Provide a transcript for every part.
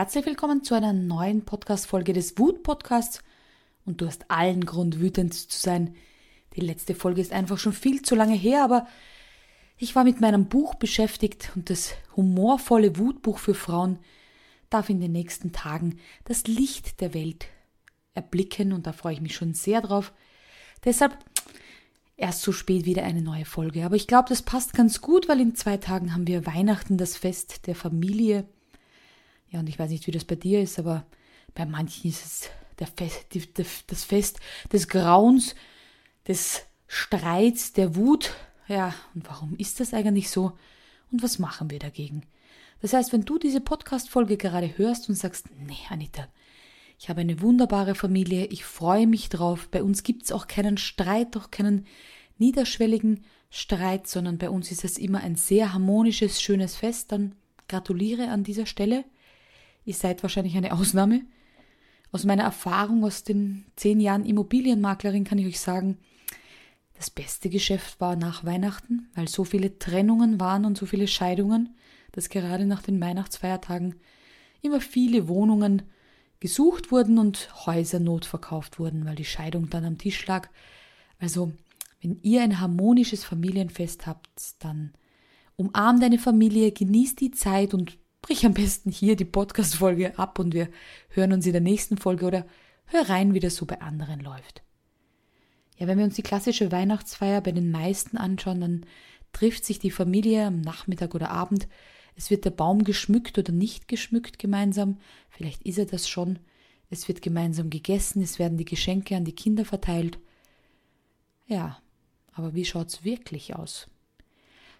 Herzlich willkommen zu einer neuen Podcast-Folge des Wut-Podcasts. Und du hast allen Grund, wütend zu sein. Die letzte Folge ist einfach schon viel zu lange her, aber ich war mit meinem Buch beschäftigt und das humorvolle Wutbuch für Frauen darf in den nächsten Tagen das Licht der Welt erblicken und da freue ich mich schon sehr drauf. Deshalb erst so spät wieder eine neue Folge. Aber ich glaube, das passt ganz gut, weil in zwei Tagen haben wir Weihnachten, das Fest der Familie. Ja, und ich weiß nicht, wie das bei dir ist, aber bei manchen ist es der Fest, die, das Fest des Grauens, des Streits, der Wut. Ja, und warum ist das eigentlich so? Und was machen wir dagegen? Das heißt, wenn du diese Podcast-Folge gerade hörst und sagst, nee, Anita, ich habe eine wunderbare Familie, ich freue mich drauf, bei uns gibt's auch keinen Streit, auch keinen niederschwelligen Streit, sondern bei uns ist es immer ein sehr harmonisches, schönes Fest, dann gratuliere an dieser Stelle. Ihr seid wahrscheinlich eine Ausnahme. Aus meiner Erfahrung aus den zehn Jahren Immobilienmaklerin kann ich euch sagen, das beste Geschäft war nach Weihnachten, weil so viele Trennungen waren und so viele Scheidungen, dass gerade nach den Weihnachtsfeiertagen immer viele Wohnungen gesucht wurden und Häuser notverkauft wurden, weil die Scheidung dann am Tisch lag. Also, wenn ihr ein harmonisches Familienfest habt, dann umarmt deine Familie, genießt die Zeit und brich am besten hier die Podcast-Folge ab und wir hören uns in der nächsten Folge oder hör rein, wie das so bei anderen läuft. Ja, wenn wir uns die klassische Weihnachtsfeier bei den meisten anschauen, dann trifft sich die Familie am Nachmittag oder Abend. Es wird der Baum geschmückt oder nicht geschmückt gemeinsam. Vielleicht ist er das schon. Es wird gemeinsam gegessen, es werden die Geschenke an die Kinder verteilt. Ja, aber wie schaut's wirklich aus?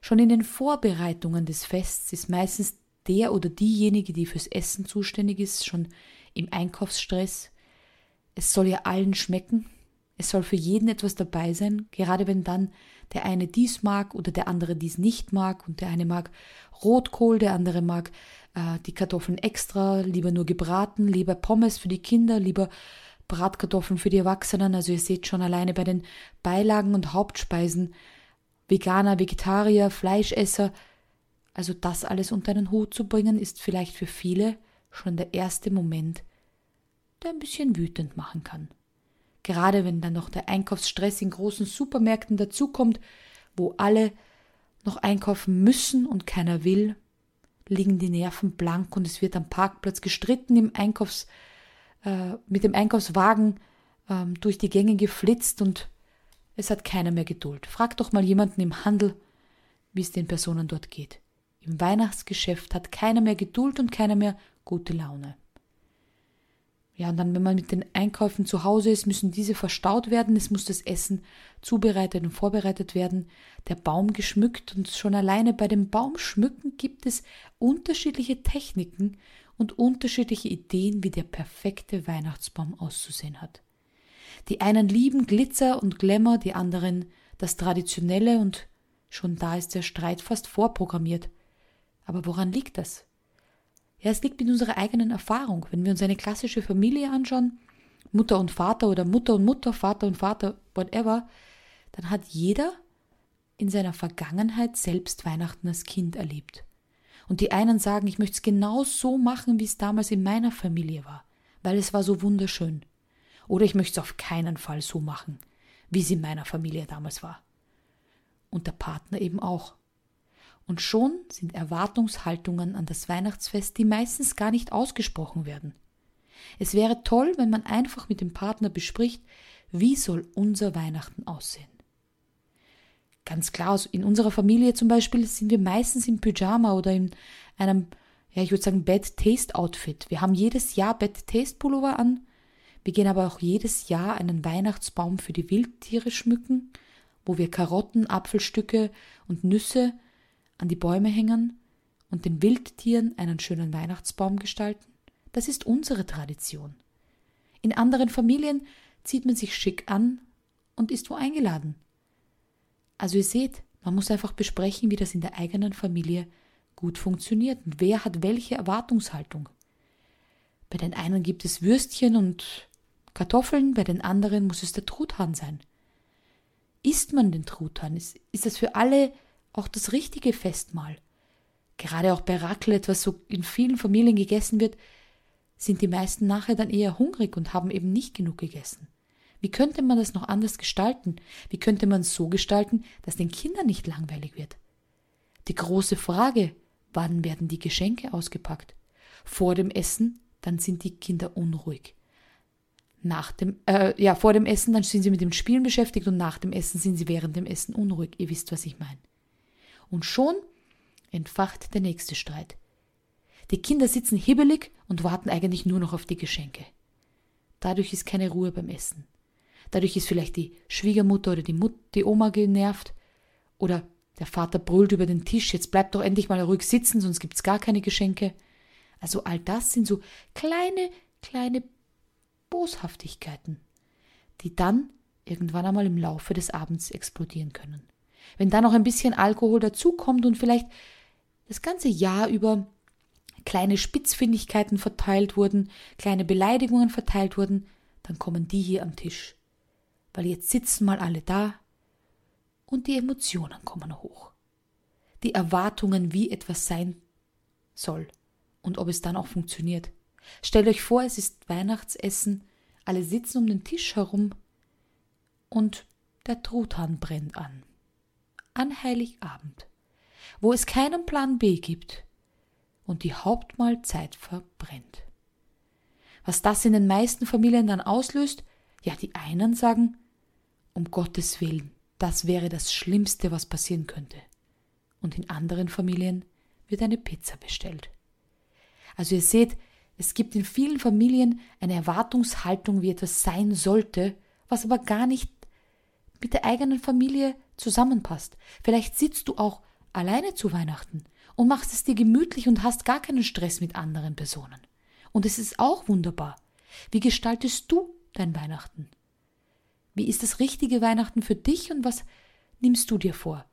Schon in den Vorbereitungen des Fests ist meistens der oder diejenige, die fürs Essen zuständig ist, schon im Einkaufsstress. Es soll ja allen schmecken. Es soll für jeden etwas dabei sein, gerade wenn dann der eine dies mag oder der andere dies nicht mag und der eine mag Rotkohl, der andere mag äh, die Kartoffeln extra, lieber nur gebraten, lieber Pommes für die Kinder, lieber Bratkartoffeln für die Erwachsenen. Also ihr seht schon alleine bei den Beilagen und Hauptspeisen Veganer, Vegetarier, Fleischesser, also das alles unter einen Hut zu bringen, ist vielleicht für viele schon der erste Moment, der ein bisschen wütend machen kann. Gerade wenn dann noch der Einkaufsstress in großen Supermärkten dazukommt, wo alle noch einkaufen müssen und keiner will, liegen die Nerven blank und es wird am Parkplatz gestritten, im Einkaufs, äh, mit dem Einkaufswagen äh, durch die Gänge geflitzt und es hat keiner mehr Geduld. Frag doch mal jemanden im Handel, wie es den Personen dort geht. Im Weihnachtsgeschäft hat keiner mehr Geduld und keiner mehr gute Laune. Ja, und dann, wenn man mit den Einkäufen zu Hause ist, müssen diese verstaut werden, es muss das Essen zubereitet und vorbereitet werden, der Baum geschmückt und schon alleine bei dem Baumschmücken gibt es unterschiedliche Techniken und unterschiedliche Ideen, wie der perfekte Weihnachtsbaum auszusehen hat. Die einen lieben Glitzer und Glamour, die anderen das Traditionelle und schon da ist der Streit fast vorprogrammiert. Aber woran liegt das? Ja, es liegt mit unserer eigenen Erfahrung. Wenn wir uns eine klassische Familie anschauen, Mutter und Vater oder Mutter und Mutter, Vater und Vater, whatever, dann hat jeder in seiner Vergangenheit selbst Weihnachten als Kind erlebt. Und die einen sagen, ich möchte es genau so machen, wie es damals in meiner Familie war, weil es war so wunderschön. Oder ich möchte es auf keinen Fall so machen, wie es in meiner Familie damals war. Und der Partner eben auch. Und schon sind Erwartungshaltungen an das Weihnachtsfest, die meistens gar nicht ausgesprochen werden. Es wäre toll, wenn man einfach mit dem Partner bespricht, wie soll unser Weihnachten aussehen. Ganz klar, in unserer Familie zum Beispiel sind wir meistens im Pyjama oder in einem, ja, ich würde sagen, Bed-Taste-Outfit. Wir haben jedes Jahr Bed-Taste-Pullover an. Wir gehen aber auch jedes Jahr einen Weihnachtsbaum für die Wildtiere schmücken, wo wir Karotten, Apfelstücke und Nüsse an die Bäume hängen und den Wildtieren einen schönen Weihnachtsbaum gestalten? Das ist unsere Tradition. In anderen Familien zieht man sich schick an und ist wo eingeladen. Also ihr seht, man muss einfach besprechen, wie das in der eigenen Familie gut funktioniert und wer hat welche Erwartungshaltung. Bei den einen gibt es Würstchen und Kartoffeln, bei den anderen muss es der Truthahn sein. Isst man den Truthahn? Ist, ist das für alle auch das richtige Festmahl. Gerade auch bei Raclette, was so in vielen Familien gegessen wird, sind die meisten nachher dann eher hungrig und haben eben nicht genug gegessen. Wie könnte man das noch anders gestalten? Wie könnte man es so gestalten, dass den Kindern nicht langweilig wird? Die große Frage, wann werden die Geschenke ausgepackt? Vor dem Essen, dann sind die Kinder unruhig. Nach dem, äh, ja, vor dem Essen, dann sind sie mit dem Spielen beschäftigt und nach dem Essen sind sie während dem Essen unruhig. Ihr wisst, was ich meine. Und schon entfacht der nächste Streit. Die Kinder sitzen hibbelig und warten eigentlich nur noch auf die Geschenke. Dadurch ist keine Ruhe beim Essen. Dadurch ist vielleicht die Schwiegermutter oder die, Mut die Oma genervt oder der Vater brüllt über den Tisch, jetzt bleibt doch endlich mal ruhig sitzen, sonst gibt's gar keine Geschenke. Also all das sind so kleine, kleine Boshaftigkeiten, die dann irgendwann einmal im Laufe des Abends explodieren können. Wenn dann noch ein bisschen Alkohol dazukommt und vielleicht das ganze Jahr über kleine Spitzfindigkeiten verteilt wurden, kleine Beleidigungen verteilt wurden, dann kommen die hier am Tisch. Weil jetzt sitzen mal alle da und die Emotionen kommen hoch. Die Erwartungen, wie etwas sein soll und ob es dann auch funktioniert. Stellt euch vor, es ist Weihnachtsessen, alle sitzen um den Tisch herum und der Truthahn brennt an. An Heiligabend, wo es keinen Plan B gibt und die Hauptmahlzeit verbrennt. Was das in den meisten Familien dann auslöst, ja, die einen sagen, um Gottes Willen, das wäre das Schlimmste, was passieren könnte. Und in anderen Familien wird eine Pizza bestellt. Also ihr seht, es gibt in vielen Familien eine Erwartungshaltung, wie etwas sein sollte, was aber gar nicht mit der eigenen Familie zusammenpasst. Vielleicht sitzt du auch alleine zu Weihnachten und machst es dir gemütlich und hast gar keinen Stress mit anderen Personen. Und es ist auch wunderbar. Wie gestaltest du dein Weihnachten? Wie ist das richtige Weihnachten für dich und was nimmst du dir vor?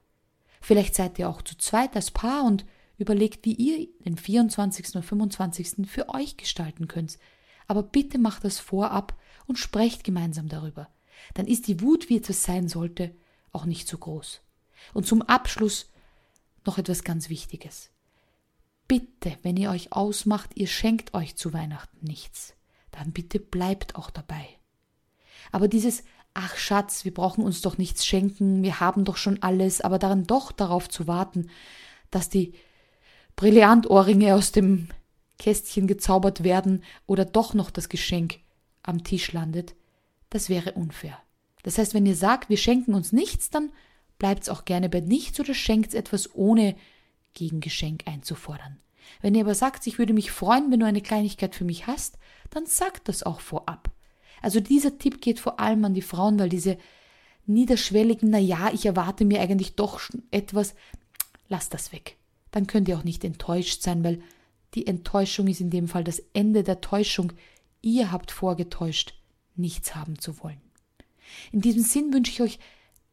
Vielleicht seid ihr auch zu zweit als Paar und Überlegt, wie ihr den 24. und 25. für euch gestalten könnt. Aber bitte macht das vorab und sprecht gemeinsam darüber. Dann ist die Wut, wie etwas sein sollte, auch nicht so groß. Und zum Abschluss noch etwas ganz Wichtiges. Bitte, wenn ihr euch ausmacht, ihr schenkt euch zu Weihnachten nichts, dann bitte bleibt auch dabei. Aber dieses Ach Schatz, wir brauchen uns doch nichts schenken, wir haben doch schon alles, aber daran doch darauf zu warten, dass die Brillantohrringe aus dem Kästchen gezaubert werden oder doch noch das Geschenk am Tisch landet, das wäre unfair. Das heißt, wenn ihr sagt, wir schenken uns nichts, dann bleibt's auch gerne bei nichts oder schenkt etwas ohne Gegengeschenk einzufordern. Wenn ihr aber sagt, ich würde mich freuen, wenn du eine Kleinigkeit für mich hast, dann sagt das auch vorab. Also dieser Tipp geht vor allem an die Frauen, weil diese niederschwelligen, na ja, ich erwarte mir eigentlich doch etwas, lasst das weg dann könnt ihr auch nicht enttäuscht sein, weil die Enttäuschung ist in dem Fall das Ende der Täuschung. Ihr habt vorgetäuscht, nichts haben zu wollen. In diesem Sinn wünsche ich euch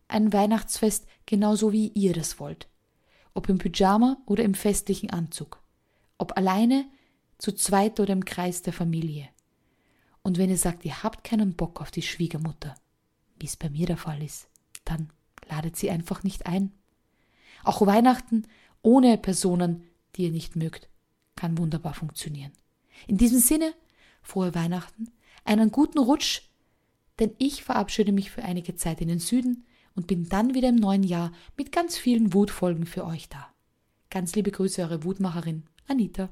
ein Weihnachtsfest genauso wie ihr das wollt. Ob im Pyjama oder im festlichen Anzug. Ob alleine, zu zweit oder im Kreis der Familie. Und wenn ihr sagt, ihr habt keinen Bock auf die Schwiegermutter, wie es bei mir der Fall ist, dann ladet sie einfach nicht ein. Auch Weihnachten ohne Personen, die ihr nicht mögt, kann wunderbar funktionieren. In diesem Sinne, frohe Weihnachten, einen guten Rutsch, denn ich verabschiede mich für einige Zeit in den Süden und bin dann wieder im neuen Jahr mit ganz vielen Wutfolgen für euch da. Ganz liebe Grüße, eure Wutmacherin Anita.